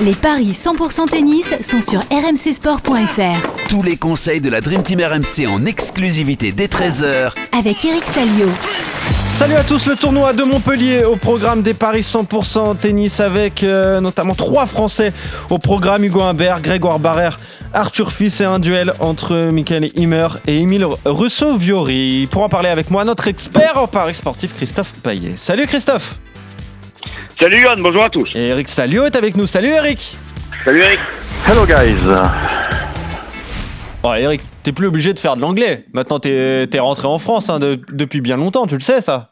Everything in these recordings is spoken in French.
Les paris 100% tennis sont sur rmcsport.fr. Tous les conseils de la Dream Team RMC en exclusivité dès 13h Avec Eric Salio. Salut à tous, le tournoi de Montpellier au programme des paris 100% tennis avec euh, notamment trois Français au programme Hugo Humbert, Grégoire Barrère, Arthur Fils et un duel entre Michael Himmer et Emile Russo-Viori. Pour en parler avec moi, notre expert en paris sportif Christophe Payet. Salut Christophe Salut Yann, bonjour à tous. Et Eric Salio est avec nous. Salut Eric Salut Eric. Hello guys. Oh Eric, t'es plus obligé de faire de l'anglais. Maintenant t'es es rentré en France hein, de- depuis bien longtemps, tu le sais ça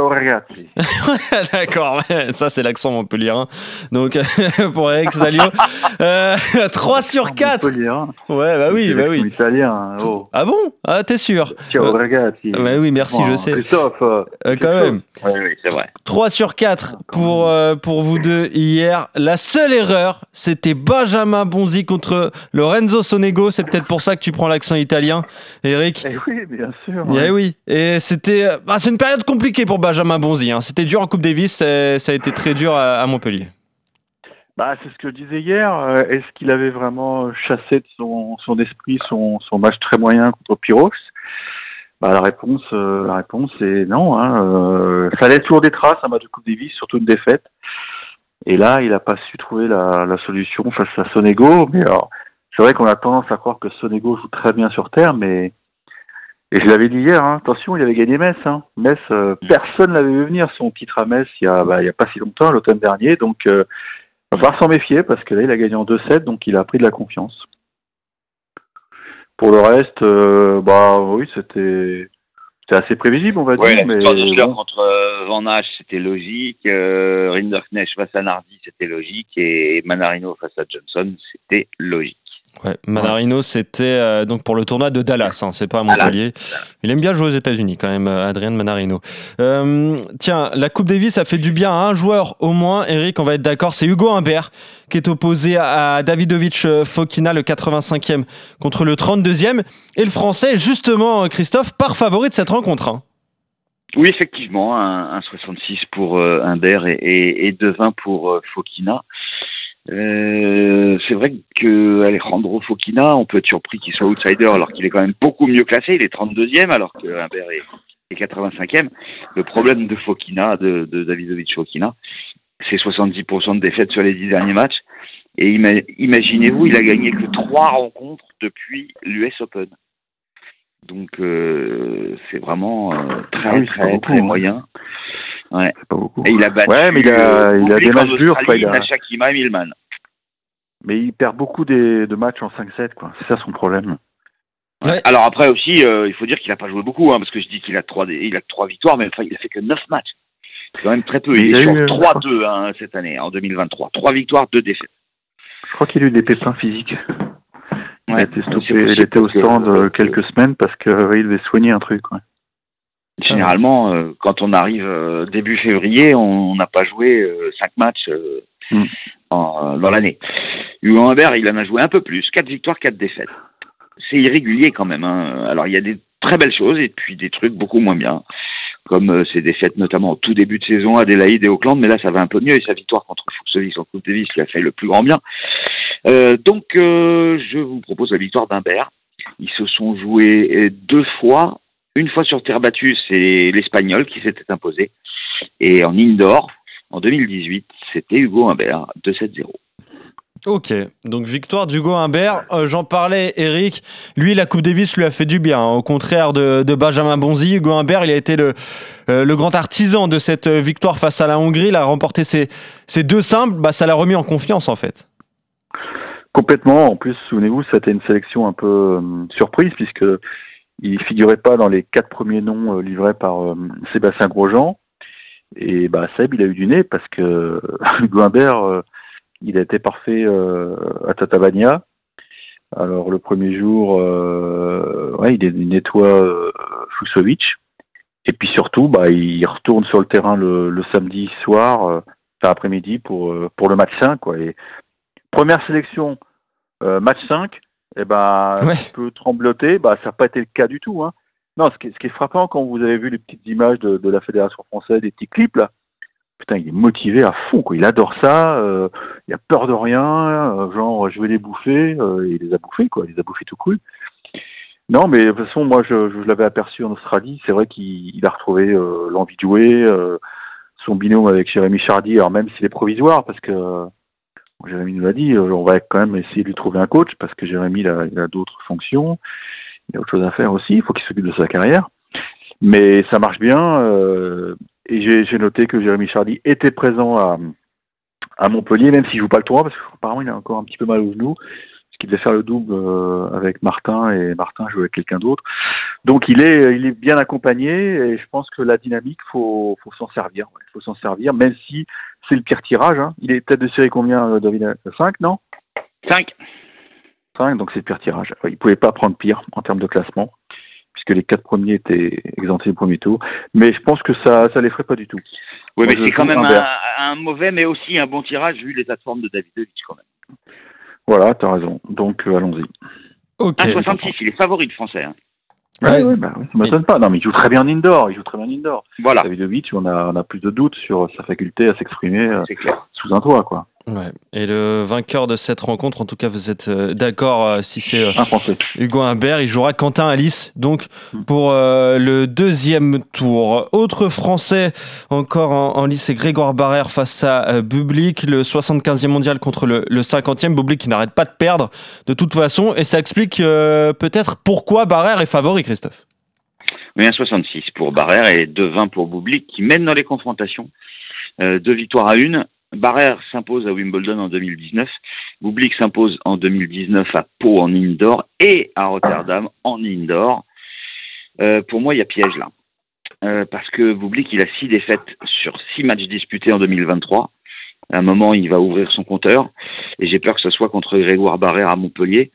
ragazzi. D'accord, ça c'est l'accent montpellierin. Donc pour Eric Salio, euh, 3 sur 4 Montpellier, hein. Ouais, bah oui, bah oui. italien. Oh. Ah bon? Ah, t'es sûr? Ciao Euh, ragazzi. Bah oui, merci, Bon, je sais. Christophe. euh, Euh, quand Christophe. même. Oui, oui, c'est vrai. 3 sur 4 pour, euh, pour vous deux hier. La seule erreur, c'était Benjamin Bonzi contre Lorenzo Sonego. C'est peut-être pour ça que tu prends l'accent italien, Eric. Eh oui, bien sûr. Eh oui, et c'était, euh, bah, c'est une période compliquée pour Benjamin Bonzi. hein. C'était dur en Coupe Davis, ça a été très dur à, Montpellier. Bah, c'est ce que je disais hier. euh, Est-ce qu'il avait vraiment chassé de son, esprit son, match très moyen contre Pyrox? Bah, la réponse, euh, la réponse est non. Hein, euh, ça laisse toujours des traces un match de Coupe Davis, surtout une défaite. Et là, il n'a pas su trouver la, la solution face à Sonego. Mais alors, c'est vrai qu'on a tendance à croire que Sonego joue très bien sur terre, mais et je l'avais dit hier. Hein, attention, il avait gagné Metz. Hein. Metz, euh, personne l'avait vu venir son titre à Metz il y a, bah, a pas si longtemps, l'automne dernier. Donc euh, il va s'en méfier parce que là, il a gagné en 2-7, donc il a pris de la confiance. Pour le reste, euh, bah oui, c'était c'était assez prévisible, on va Ouais, dire. Mais bon. contre euh, Van Hache, c'était logique. Rinderknecht face à Nardi, c'était logique. Et Manarino face à Johnson, c'était logique. Ouais, Manarino, c'était euh, donc pour le tournoi de Dallas, hein, c'est pas à Montpellier. Il aime bien jouer aux États-Unis quand même, euh, Adrien Manarino. Euh, tiens, la Coupe Davis, ça fait du bien à un joueur au moins. Eric, on va être d'accord, c'est Hugo Humbert qui est opposé à, Davidovic Fokina, le 85e contre le 32e. Et le Français, justement, Christophe, par favori de cette rencontre. hein. Oui, effectivement, un, un 66 pour euh, Humbert et, et, et 2-20 pour Fokina. Euh, c'est vrai que Alejandro Fokina, on peut être surpris qu'il soit outsider alors qu'il est quand même beaucoup mieux classé. Il est 32e alors que Humbert est, est 85e. Le problème de Fokina, de, de Davidovic Fokina, c'est 70% de défaites sur les 10 derniers matchs. Et ima- imaginez-vous, il a gagné que trois rencontres depuis l'US Open. Donc euh, c'est vraiment euh, très Ah très très hein. moyen. Ouais. C'est pas beaucoup. Et il a battu Ouais, mais il a- euh, il a des matchs durs, quoi, il a- Nashakima et Milman. Mais il perd beaucoup des, de matchs en 5-7, quoi. C'est ça son problème. Ouais. Alors après aussi, euh, il faut dire qu'il a pas joué beaucoup, hein, parce que je dis qu'il a trois, il a trois victoires, mais enfin il a fait que neuf matchs. C'est quand même très peu. Il, Il est a sur eu, euh, 3-2 hein, cette année, en 2023. Trois victoires, deux défaites. Je crois qu'il a eu des pépins physiques. Il Ouais. a été stoppé, il était au que- stand euh, quelques semaines parce qu'il devait soigner un truc. ouais. Généralement, euh, quand on arrive euh, début février, on n'a pas joué euh, cinq matchs euh, Mm. en- dans l'année. Hugo Humbert, il en a joué un peu plus, quatre victoires, quatre défaites. C'est irrégulier quand même. hein. Alors il y a des très belles choses et puis des trucs beaucoup moins bien, comme ses défaites notamment au tout début de saison à Adélaïde et Auckland, mais là ça va un peu mieux et sa victoire contre Fuxovic en Coupe Davis lui a fait le plus grand bien. Donc je vous propose la victoire d'Humbert. Ils se sont joués deux fois une fois sur terre battue, c'est l'Espagnol qui s'était imposé. Et en indoor, en 2018, c'était Hugo Humbert, 2-7-0. Ok, donc victoire d'Hugo Humbert. Euh, J'en parlais, Eric. Lui, la Coupe Davis lui a fait du bien. hein. Au contraire de, de Benjamin Bonzi, Hugo Humbert, il a été le, euh, le grand artisan de cette euh, victoire face à la Hongrie. Il a remporté ses, ses deux simples. Bah, ça l'a remis en confiance, en fait. Complètement. En plus, souvenez-vous, c'était une sélection un peu euh, surprise puisque il figurait pas dans les quatre premiers noms euh, livrés par euh, Sébastien Grosjean. Et bah Seb, il a eu du nez parce que Hugo Humbert, euh, il a été parfait à Tatabania. Alors le premier jour, il, nettoie euh, Fusovic. Et puis surtout, bah, il retourne sur le terrain le, samedi soir, après-midi pour le match 5 quoi. Et première sélection, match 5, et ben Ouais. un peu trembloté, bah ça n'a pas été le cas du tout. Hein. Non, ce qui, est, ce qui est frappant quand vous avez vu les petites images de, de la fédération française, des petits clips là, putain, il est motivé à fond, quoi. Il adore ça. euh, il a peur de rien, euh, genre je vais les bouffer, euh, il les a bouffés quoi, il les a bouffés tout cool. Non, mais de toute façon, moi je, je l'avais aperçu en Australie, c'est vrai qu'il il a retrouvé euh, l'envie de jouer, son binôme avec Jérémy Chardy, alors même s'il est provisoire, parce que Jérémy nous l'a dit, euh, on va quand même essayer de lui trouver un coach, parce que Jérémy il a, d'autres fonctions, il a autre chose à faire aussi, il faut qu'il s'occupe de sa carrière. Mais ça marche bien, euh, et j'ai j'ai noté que Jérémy Chardy était présent à, à Montpellier, même s'il joue pas le tournoi, parce qu'apparemment il a encore un petit peu mal au genou, qu'il devait faire le double euh, avec Martin, et Martin jouait avec quelqu'un d'autre. Donc il est, il est bien accompagné, et je pense que la dynamique, faut, faut s'en servir. Il faut s'en servir, même si c'est le pire tirage. Hein. Il est tête de série combien, euh, David? 5, non? 5. 5, donc c'est le pire tirage. Il ne pouvait pas prendre pire en termes de classement, puisque les quatre premiers étaient exemptés du premier tour. Mais je pense que ça ça l'effraie pas du tout. Oui, Moi, mais c'est quand même un, un mauvais, mais aussi un bon tirage vu l'état de forme de Davidovich quand même. Voilà, t'as raison. Donc euh, allons-y. Ok. 1,66, il est favori de français. hein. Ouais, Ouais. ouais, bah, oui, ça m'étonne pas. Non, mais il joue très bien en indoor. Il joue très bien en indoor. Voilà, Davidovich, on a, on a plus de doutes sur sa faculté à s'exprimer euh, sous un toit, quoi. Ouais. Et le vainqueur de cette rencontre, en tout cas, vous êtes euh, d'accord euh, si c'est euh. Hugo Humbert, il jouera Quentin Alice, donc Hmm. pour le deuxième tour. Autre Français encore en, en lice, c'est Grégoire Barrère face à Bublik, le 75e mondial contre le, le 50e. Bublik qui n'arrête pas de perdre de toute façon, et ça explique peut-être pourquoi Barrère est favori, Christophe. Mais 1,66 pour Barrère et 2,20 pour Bublik qui mène dans les confrontations. Euh, deux victoires à une. Barrère s'impose à Wimbledon en 2019. Bublik s'impose en 2019 à Pau en indoor et à Rotterdam en indoor. Euh, pour moi, il y a piège là. Euh, parce que Bublik, il a six défaites sur six matchs disputés en 2023. À un moment, il va ouvrir son compteur. Et j'ai peur que ce soit contre Grégoire Barrère à Montpellier.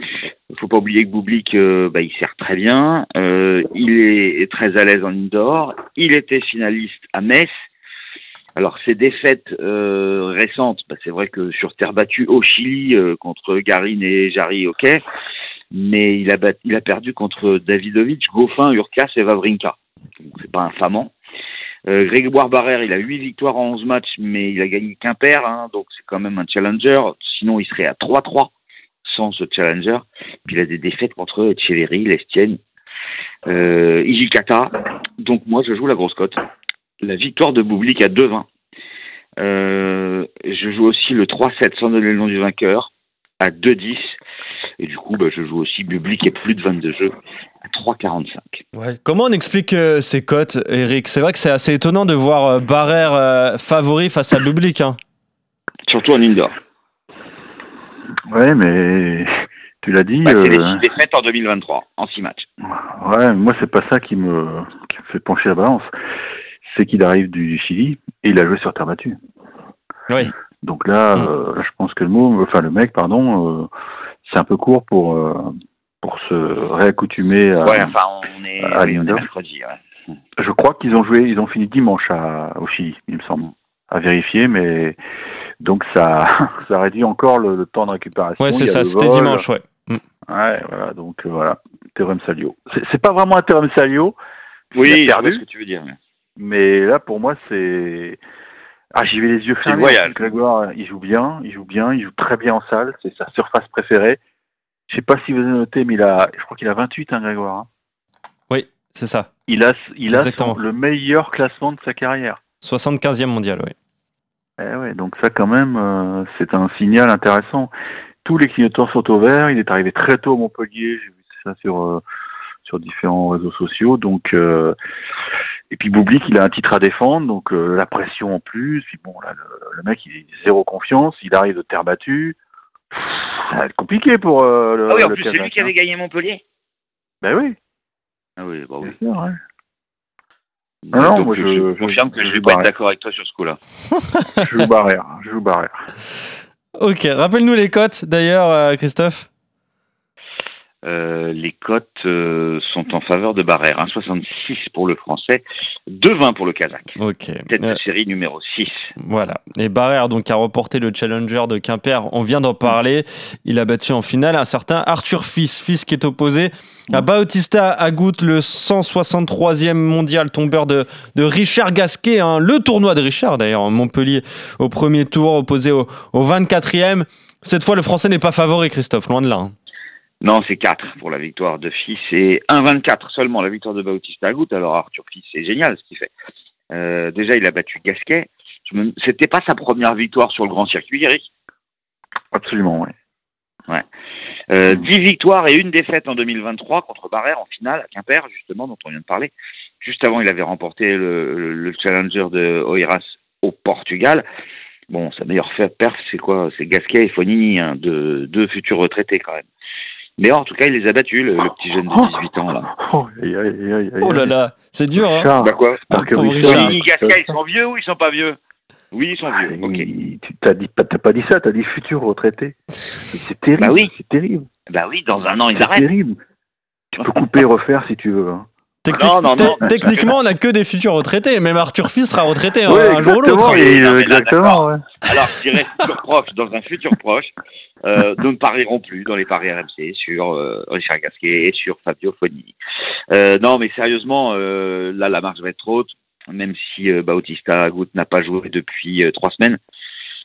Il faut pas oublier que Bublik, euh, bah, il sert très bien. Il est très à l'aise en indoor. Il était finaliste à Metz. Alors, ses défaites euh, récentes, bah, c'est vrai que sur terre battue au Chili euh, contre Garin et Jarry, ok. Mais il a, perdu contre Davidovic, Goffin, Urkas et Vavrinka. C'est pas infamant. Euh, Grégoire Barrère, il a 8 victoires en 11 matchs, mais il a gagné qu'un pair, hein, donc c'est quand même un challenger. Sinon, il serait à 3-3 sans ce challenger. Puis il a des défaites contre Echeverry, Lestienne, euh, Ijikata. Donc moi, je joue la grosse cote. La victoire de Bublik à 2-20. Euh, je joue aussi le 3-7 sans donner le nom du vainqueur à 2-10. Et du coup, bah, je joue aussi Bublik et plus de 22 jeux à 3,45. Ouais. Comment on explique euh, ces cotes, Eric? C'est vrai que c'est assez étonnant de voir euh, Barrère euh, favori face à Bublik. Hein. Surtout en indoor. Ouais, mais tu l'as dit. Bah, c'est les 6 défaites en 2023, en 6 matchs. Ouais, moi c'est pas ça qui me, qui me fait pencher la balance. C'est qu'il arrive du Chili et il a joué sur terre battue. Oui. Donc là, Mm. euh, là, je pense que le mot, enfin le mec, pardon, euh, c'est un peu court pour euh, pour se réaccoutumer à. Ouais, enfin, on est, à oui, on est l'indoor. mercredi. Ouais. Je crois qu'ils ont joué, ils ont fini dimanche à, au Chili, il me semble, à vérifier, mais donc ça ça réduit encore le, le temps de récupération. Ouais, c'est ça, c'était dimanche, ouais. Mm. Ouais, voilà, donc voilà, théorème Salio. C'est c'est pas vraiment un théorème Salio, Oui, perdu. ce que tu veux dire. mais- Mais là, pour moi, c'est. Ah, j'y vais les yeux fermés. voyage. Grégoire, il joue bien, il joue bien, il joue très bien en salle. C'est sa surface préférée. Je sais pas si vous avez noté, mais il a, je crois qu'il a 28, hein, Grégoire. hein. Oui, c'est ça. Il a, il a son- le meilleur classement de sa carrière. 75e mondial, oui. Eh ouais, donc ça, quand même, euh, c'est un signal intéressant. Tous les clignotants sont au vert. Il est arrivé très tôt à Montpellier. J'ai vu ça sur euh, sur différents réseaux sociaux. Donc, euh, et puis Boublik, il a un titre à défendre, donc euh, la pression en plus. Puis bon, là, le, le mec, il est zéro confiance. Il arrive de terre battue. Pff, Ça va être compliqué pour euh, le. Ah oui, en le plus, c'est lui qui avait hein. gagné Montpellier. Ben oui, Ah oui, bah oui. sûr. Ouais. Ah non, moi, je, je- confirme que je je vais pas être d'accord avec toi sur ce coup-là. Je joue barrière. Je joue barrière. Ok, rappelle-nous les cotes d'ailleurs, euh, Christophe. Euh, les cotes euh, sont en faveur de Barrère. 1,66 pour le français, 2,20 pour le kazakh. Ok. Tête de Euh, série numéro 6. Voilà. Et Barrère donc a reporté le challenger de Quimper. On vient d'en parler. Il a battu en finale un certain Arthur Fils. Fils qui est opposé à Bautista Agut, le 163e mondial tombeur de, de Richard Gasquet. hein. Le tournoi de Richard d'ailleurs, en Montpellier au premier tour, opposé au, au 24e. Cette fois, le français n'est pas favori, Christophe, loin de là. hein. Non, c'est 4 pour la victoire de Fils et 1,24 seulement la victoire de Bautista Agut. Alors Arthur Fils, c'est génial ce qu'il fait. Euh, déjà, il a battu Gasquet. Me- C'était pas sa première victoire sur le grand circuit, Eric? Absolument, oui. Euh, 10 victoires et une défaite en 2023 contre Barrère en finale à Quimper, justement, dont on vient de parler. Juste avant, il avait remporté le, le- le challenger de Oeiras au Portugal. Bon, sa meilleure perf, c'est quoi? C'est Gasquet et Fonini, hein, deux, deux futurs retraités quand même. Mais en tout cas, il les a battus, le, le petit jeune de 18 ans là. Oh, Oh là là, c'est dur. Hein Bah quoi que Pauvre Richard- ils sont vieux ou ils sont pas vieux? Oui, ils sont Ah, vieux. Ok. il- tu t'as dit, pas- t'as pas dit ça, t'as dit futur retraité. Mais C'est terrible. Bah oui. C'est terrible. Bah oui, dans un an, ils C'est arrêtent. terrible. Tu peux couper et refaire si tu veux. hein. Technique- Non, non, non. te- Techniquement, on n'a que des futurs retraités. Même Arthur Fils sera retraité hein, un jour ou l'autre. euh, exactement, ouais. Alors, je dirais futur proche, dans un futur proche, euh, nous ne parierons plus dans les paris RMC sur euh, Richard Gasquet et sur Fabio Fonini. Euh, non, mais sérieusement, euh, là, la marge va être trop haute, même si euh, Bautista Agut n'a pas joué depuis euh, trois semaines,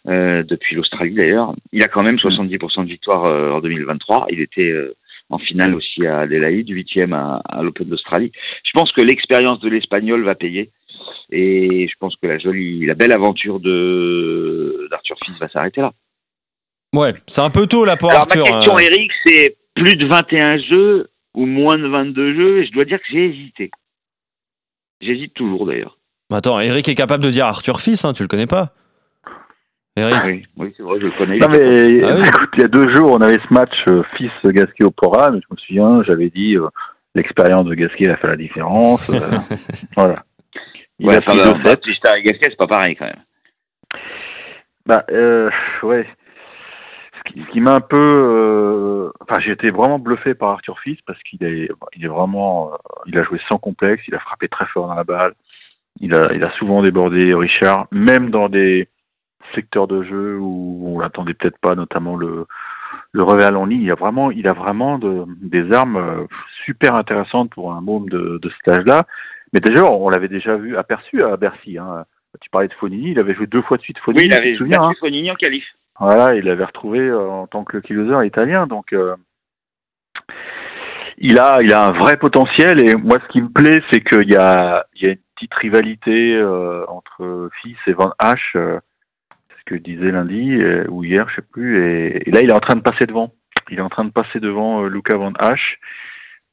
euh, depuis l'Australie d'ailleurs. Il a quand même 70% de victoire euh, en 2023. Il était euh, en finale aussi à Adelaide, huitième à, à l'Open d'Australie. Je pense que l'expérience de l'Espagnol va payer. Et je pense que la jolie, la belle aventure de d'Arthur Fils va s'arrêter là. Ouais, c'est un peu tôt là pour Alors Arthur. ma question, hein. Eric, c'est plus de 21 jeux ou moins de 22 jeux? Et je dois dire que j'ai hésité. J'hésite toujours d'ailleurs. Attends, Eric est capable de dire Arthur Fils, hein, tu le connais pas? Eric Oui, oui c'est vrai, je le connais. Non mais Ah oui. écoute, il y a deux jours, on avait ce match euh, fils Gasquet au programme. Je me souviens, j'avais dit euh, l'expérience de Gasquet a fait la différence. euh, voilà. Il Ouais, a enfin, bah, deux sets. Bautista et Gasquet, c'est pas pareil quand même. Bah euh, ouais. Ce qui, m'a un peu, euh, enfin j'ai été vraiment bluffé par Arthur Fils parce qu'il est, il est vraiment, euh, il a joué sans complexe, il a frappé très fort dans la balle, il a, il a souvent débordé Richard, même dans des secteurs de jeu où on l'attendait peut-être pas, notamment le le revers en ligne. Il a vraiment, il a vraiment de, des armes euh, super intéressantes pour un môme de, de cet âge-là. Mais déjà, on l'avait déjà vu aperçu à Bercy. Hein. Tu parlais de Fonini, il avait joué deux fois de suite Fonini. Oui, il tu avait te souviens, hein Fonini en qualif. voilà, il l'avait retrouvé euh, en tant que closer italien, donc euh, il a il a un vrai potentiel et moi ce qui me plaît c'est qu'il y a il y a une petite rivalité euh, entre Fils et Van ce que je disais lundi euh, ou hier, je sais plus, et, là il est en train de passer devant. Il est en train de passer devant euh, Luca Van Hache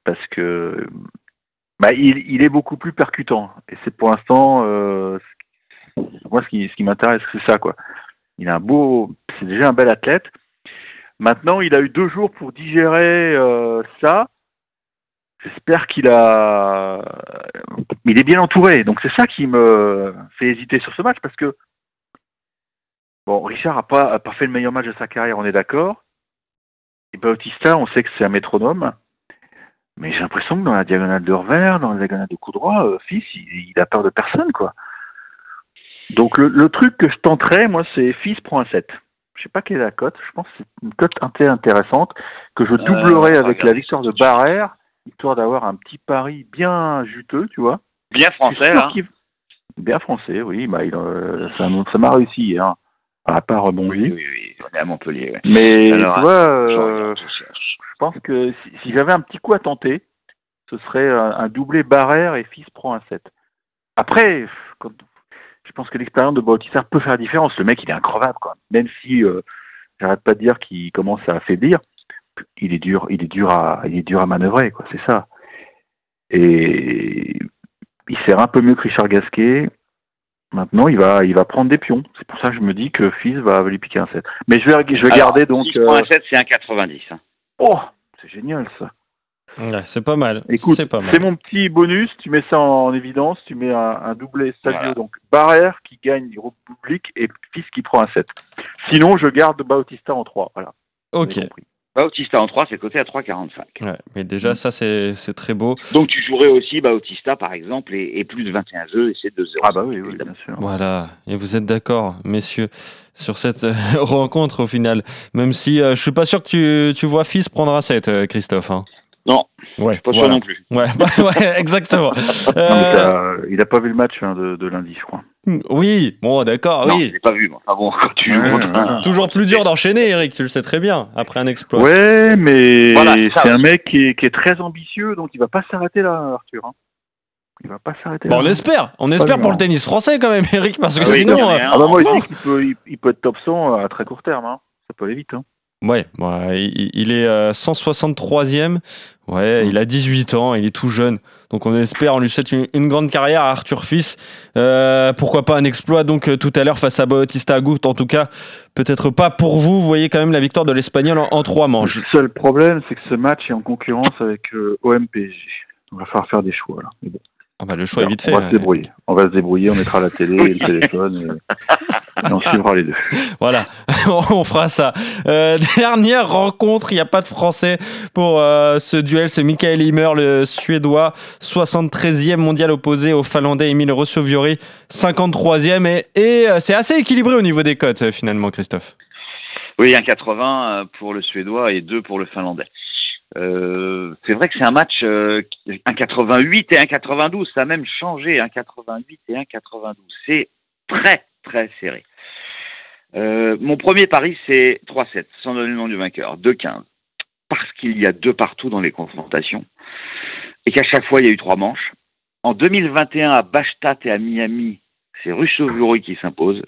parce que bah, il, il est beaucoup plus percutant et c'est pour l'instant euh, moi ce qui ce qui m'intéresse c'est ça quoi. Il a un beau, c'est déjà un bel athlète. Maintenant, il a eu deux jours pour digérer euh, ça. J'espère qu'il a, il est bien entouré. Donc c'est ça qui me fait hésiter sur ce match parce que bon, Richard a pas, a pas fait le meilleur match de sa carrière, on est d'accord. Et Bautista, on sait que c'est un métronome. Mais j'ai l'impression que dans la diagonale de revers, dans la diagonale de coup droit, euh, Fils, il, il a peur de personne, quoi. Donc le, le truc que je tenterais, moi, c'est Fils prend un 7. Je sais pas quelle est la cote. Je pense que c'est une cote intéressante que je doublerai Euh, va avec la victoire de. Barrère, histoire d'avoir un petit pari bien juteux, tu vois. Bien français, qu'il- Bien français, oui. Bah, il, euh, ça m'a réussi hier, à part Oui, Bongy. oui, oui, on est à Montpellier. ouais. Mais Alors, tu vois, Je euh, je je pense que si, si j'avais un petit coup à tenter, ce serait un, un doublé Barrère et Fils prend un 7. Après, quand- je pense que l'expérience de Bautista peut faire la différence. Le mec, il est increvable, quoi. Même si euh, j'arrête pas de dire qu'il commence à affaiblir, il est dur, il est dur à, il est dur à manœuvrer, quoi. C'est ça. Et il sert un peu mieux que Richard Gasquet. Maintenant, il va, il va prendre des pions. C'est pour ça que je me dis que Fils va lui piquer un 7. Mais je vais, je vais Alors, garder donc. 6.7, c'est un 90. hein. Oh, c'est génial ça. Ouais, c'est pas mal. Écoute, c'est pas mal. c'est mon petit bonus. Tu mets ça en évidence. Tu mets un, un doublé Savio, Voilà. donc Barrère qui gagne du groupe public et Fils qui prend un 7. Sinon, je garde Bautista en 3. Voilà. Ok. Bautista en 3, c'est coté à 3,45. Ouais, mais déjà, ça, c'est c'est très beau. Donc tu jouerais aussi Bautista, par exemple, et, et plus de 21 jeux, et c'est 2-0. Ah bah oui, oui, bien sûr. Voilà. Et vous êtes d'accord, messieurs, sur cette euh, rencontre au final? Même si euh, je suis pas sûr que tu, tu vois Fils prendre à 7, Christophe. hein. Non, Ouais, pas sûr voilà. non plus. Ouais, bah, ouais, exactement. Euh, il a pas vu le match hein, de, de lundi, je crois. oui, bon, d'accord, non, je oui. l'ai pas vu. mais Enfin bon, quand tu Ouais, joues, ouais, hein. Toujours plus dur d'enchaîner, Eric, tu le sais très bien, après un exploit. Ouais, mais Voilà, c'est un mec qui est, qui est très ambitieux, donc il va pas s'arrêter là, Arthur. hein. Il va pas s'arrêter Bon, là. on espère, on espère pour non. le tennis français quand même, Eric, parce que Ah oui, sinon. non, euh, mais, hein, Ah bah moi, je en- dis qu'il peut, il, il peut être top 100 à très court terme. Hein. Ça peut aller vite. Hein. Ouais, ouais, il est euh, 163e. Ouais, Mm. il a 18 ans, il est tout jeune. Donc on espère, on lui souhaite une, une grande carrière à Arthur Fils. Euh, pourquoi pas un exploit donc euh, tout à l'heure face à Bautista Agut. En tout cas, peut-être pas pour vous. Vous voyez quand même la victoire de l'Espagnol en, en trois manches. Le seul problème, c'est que ce match est en concurrence avec euh, OM-PSG. On va falloir faire des choix là. Mais bon, Ah bah, le choix est vite fait. on va se débrouiller. On va se débrouiller, on mettra la télé et le téléphone et, et on suivra les deux. Voilà, on fera ça. Euh, dernière rencontre, il n'y a pas de français pour euh, ce duel. C'est Michael Himmer, le suédois, 73e mondial opposé au finlandais Emile Rossovori, 53e. Et, et euh, c'est assez équilibré au niveau des cotes, finalement, Christophe. Oui, un 80 pour le Suédois et 2 pour le Finlandais. Euh, c'est vrai que c'est un match, euh, qui- un 88 et un 92, ça a même changé, un 88 et un 92. C'est très, très serré. Euh, mon premier pari, c'est 3-7, sans donner le nom du vainqueur, 2-15. Parce qu'il y a deux partout dans les confrontations et qu'à chaque fois, il y a eu trois manches. En 2021, à Bastad et à Miami, c'est Russovuri qui s'impose.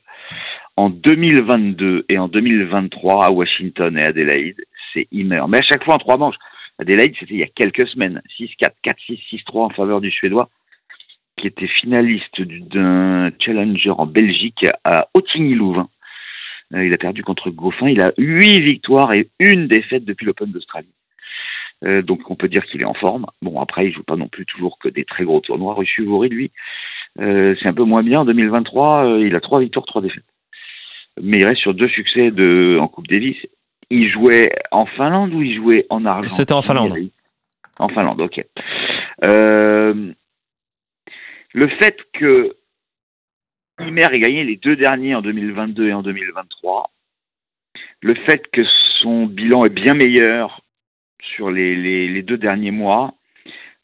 En 2022 et en 2023 à Washington et Adélaïde, c'est Himmer. Mais à chaque fois en trois manches. Adélaïde, c'était il y a quelques semaines. 6-4, 4-6, 6-3 en faveur du Suédois, qui était finaliste du- d'un challenger en Belgique à Ottigny-Louvain. Euh, Il a perdu contre Goffin. Il a huit victoires et une défaite depuis l'Open d'Australie. Euh, donc on peut dire qu'il est en forme. Bon après il joue pas non plus toujours que des très gros tournois. Russuvori lui, euh, c'est un peu moins bien. En 2023, euh, il a trois victoires, trois défaites mais il reste sur deux succès de, en Coupe Davis. Il jouait en Finlande ou il jouait en Argentine? C'était en Finlande. En Finlande, ok. Le fait que Imer ait gagné les deux derniers en 2022 et en 2023, le fait que son bilan est bien meilleur sur les, les, les deux derniers mois,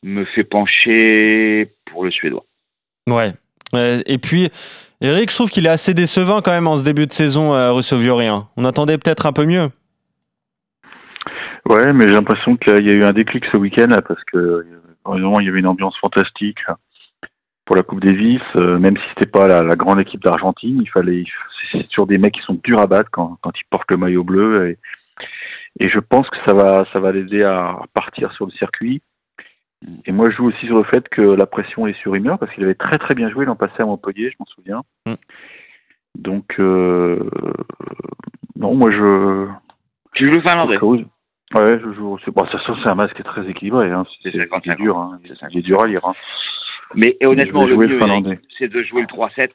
me fait pencher pour le Suédois. Ouais. Euh, et puis, Eric, je trouve qu'il est assez décevant quand même en ce début de saison, euh, Russovuri. hein. On attendait peut-être un peu mieux. Ouais, mais j'ai l'impression qu'il y a eu un déclic ce week-end là, parce que euh, il y avait une ambiance fantastique là, pour la Coupe Davis, euh, même si c'était pas la, la grande équipe d'Argentine, il fallait c'est toujours des mecs qui sont durs à battre quand, quand ils portent le maillot bleu et, et je pense que ça va ça va l'aider à partir sur le circuit. Et moi je joue aussi sur le fait que la pression est sur Himmer parce qu'il avait très très bien joué l'an passé à Montpellier, je m'en souviens. Mm. Donc euh, non, moi je Tu joues le Finlandais Ouais, je joue. c'est- Bon, ça sent c'est un match qui est très équilibré. Hein. C'est C'est 50, c'est dur. Hein. C'est Il est dur à lire. Hein. Mais et honnêtement, le mieux, c'est de jouer le 3-7.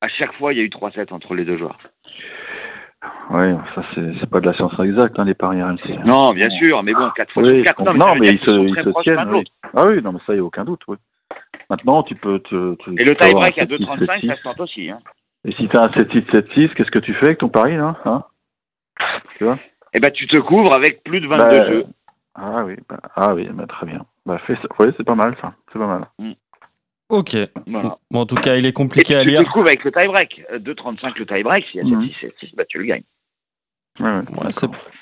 À chaque fois, il y a eu 3-7 entre les deux joueurs. Ouais, ça c'est pas de la science exacte, hein, les paris RMC. Non, bien sûr, mais bon, 4 fois Oui, sur je 4. comprends. Non, non, mais ils se, ils tiennent. oui. Ah oui, non, mais ça, il n'y a aucun doute. Oui. Maintenant, tu peux te. te- Et le tie-break à 7-6, 2,35, 7-6. ça se tente aussi. Hein. Et si tu as un 7-6, 7-6, qu'est-ce que tu fais avec ton pari, là hein? Tu vois? Eh ben, tu te couvres avec plus de 22 Bah, jeux. Ah oui, bah, ah oui, bah, très bien. Bah, fais ça. Oui, c'est pas mal, ça. C'est pas mal. Ok. Voilà. Bon, en tout cas, il est Et compliqué à tu lire. te couvres avec le tie-break. Euh, 2,35 le tie-break, s'il y a Mhm. 7-6, 7-6, bah, tu le gagnes. Ouais, ouais, Ouais,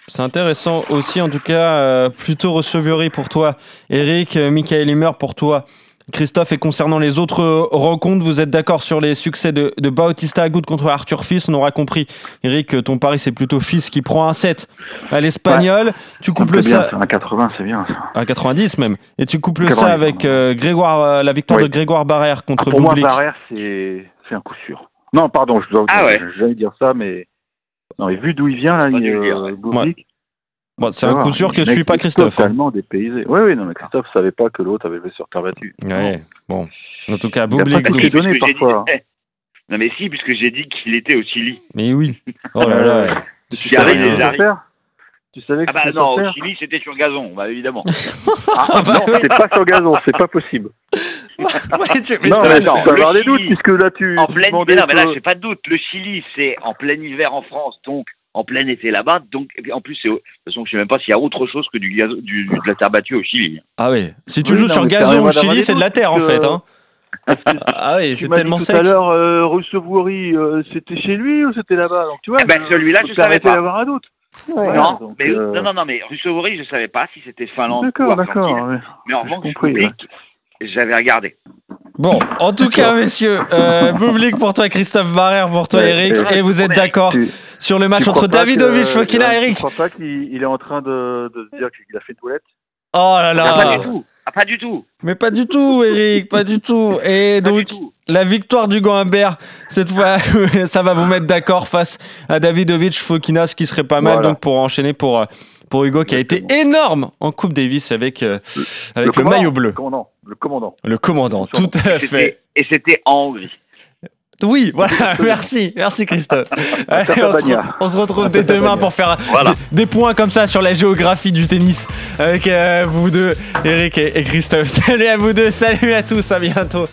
c'est- intéressant aussi, en tout cas, euh, plutôt Russovuri pour toi, Eric, euh, Michael Himmer pour toi. Christophe, et concernant les autres euh, rencontres, vous êtes d'accord sur les succès de, de Bautista Agut contre Arthur Fils? On aura compris, Eric, que ton pari c'est plutôt Fils qui prend un 7 à l'espagnol. Tu couples bien, ça. Un 80, c'est bien, ça. à 90 même, et tu couples 90, ça avec euh, Grégoire, euh, la victoire Oui. de Grégoire Barrère contre Ah, pour moi. Barrère, c'est c'est un coup sûr. Non, pardon, je dois Ah ouais. j'allais dire ça, mais non, mais vu d'où il vient là, il, euh, ouais. Bon, c'est tu un coup sûr que je suis pas Christophe. hein. Totalement dépaysé. Oui, oui, non, mais Christophe savait pas que l'autre avait joué sur terre battue. Ouais, bon. En tout cas, Il a j'ai parfois. dit- Non, mais si, puisque j'ai dit qu'il était au Chili. mais oui. Oh là là. Tu arrive, rien les faire Tu savais que Ah bah c'était non, sur au Chili, c'était sur gazon, bah évidemment. Ah, bah non, c'est pas sur gazon, c'est pas possible. Ouais, tu- non, mais non, tu peux avoir des doutes, puisque là, tu, en tu pleine demandais hiver, mais là, j'ai pas de doute. Le Chili, c'est en plein hiver en France, donc en plein été là-bas. Donc, et puis, en plus, de toute façon, je sais même pas s'il y a autre chose que du, gazo- du, de la terre battue au Chili. Ah oui. Si tu Oui, joues non, sur gazon au Chili, c'est de la terre en fait. Hein. Ah oui, Tu c'est m'as dit tellement tout sec. à l'heure, euh, Russovori, euh, c'était chez lui ou c'était là-bas Donc tu vois, Eh ben, celui-là, je savais pas. d'avoir un doute. Voilà, non, donc, mais, euh, non, non, non, mais Russovori, je savais pas si c'était Finlande D'accord, ou Argentine. d'accord. ouais. Mais en revanche, compris, Bublik, j'avais regardé. Bon, en tout cas, messieurs, euh, Bublik pour toi, Christophe Barrère pour toi, Ouais, Eric, et- vous êtes d'accord sur le match entre pas Davidovic, Fokina, Tu Eric. crois pas qu'il il est en train de, de se dire qu'il a fait toilette? Oh là Ah, pas là du tout. Ah, pas du tout. Mais pas du tout, Eric, pas du tout. Et Pas donc, tout. la victoire du Goimbert, cette fois, ça va vous mettre d'accord face à Davidovic, Fokina, ce qui serait pas mal Voilà. donc pour enchaîner pour, euh, pour Hugo qui a été énorme en Coupe Davis avec, euh, avec le, maillot bleu. Le commandant. Le commandant. Le commandant, tout à fait. Et c'était en Hongrie. Oui, voilà, merci, merci Christophe. Allez, on, se, Bagna. on se retrouve dès demain pour faire Voilà. des, des points comme ça sur la géographie du tennis avec euh, vous deux, Eric et, et Christophe. Salut à vous deux, salut à tous, à bientôt.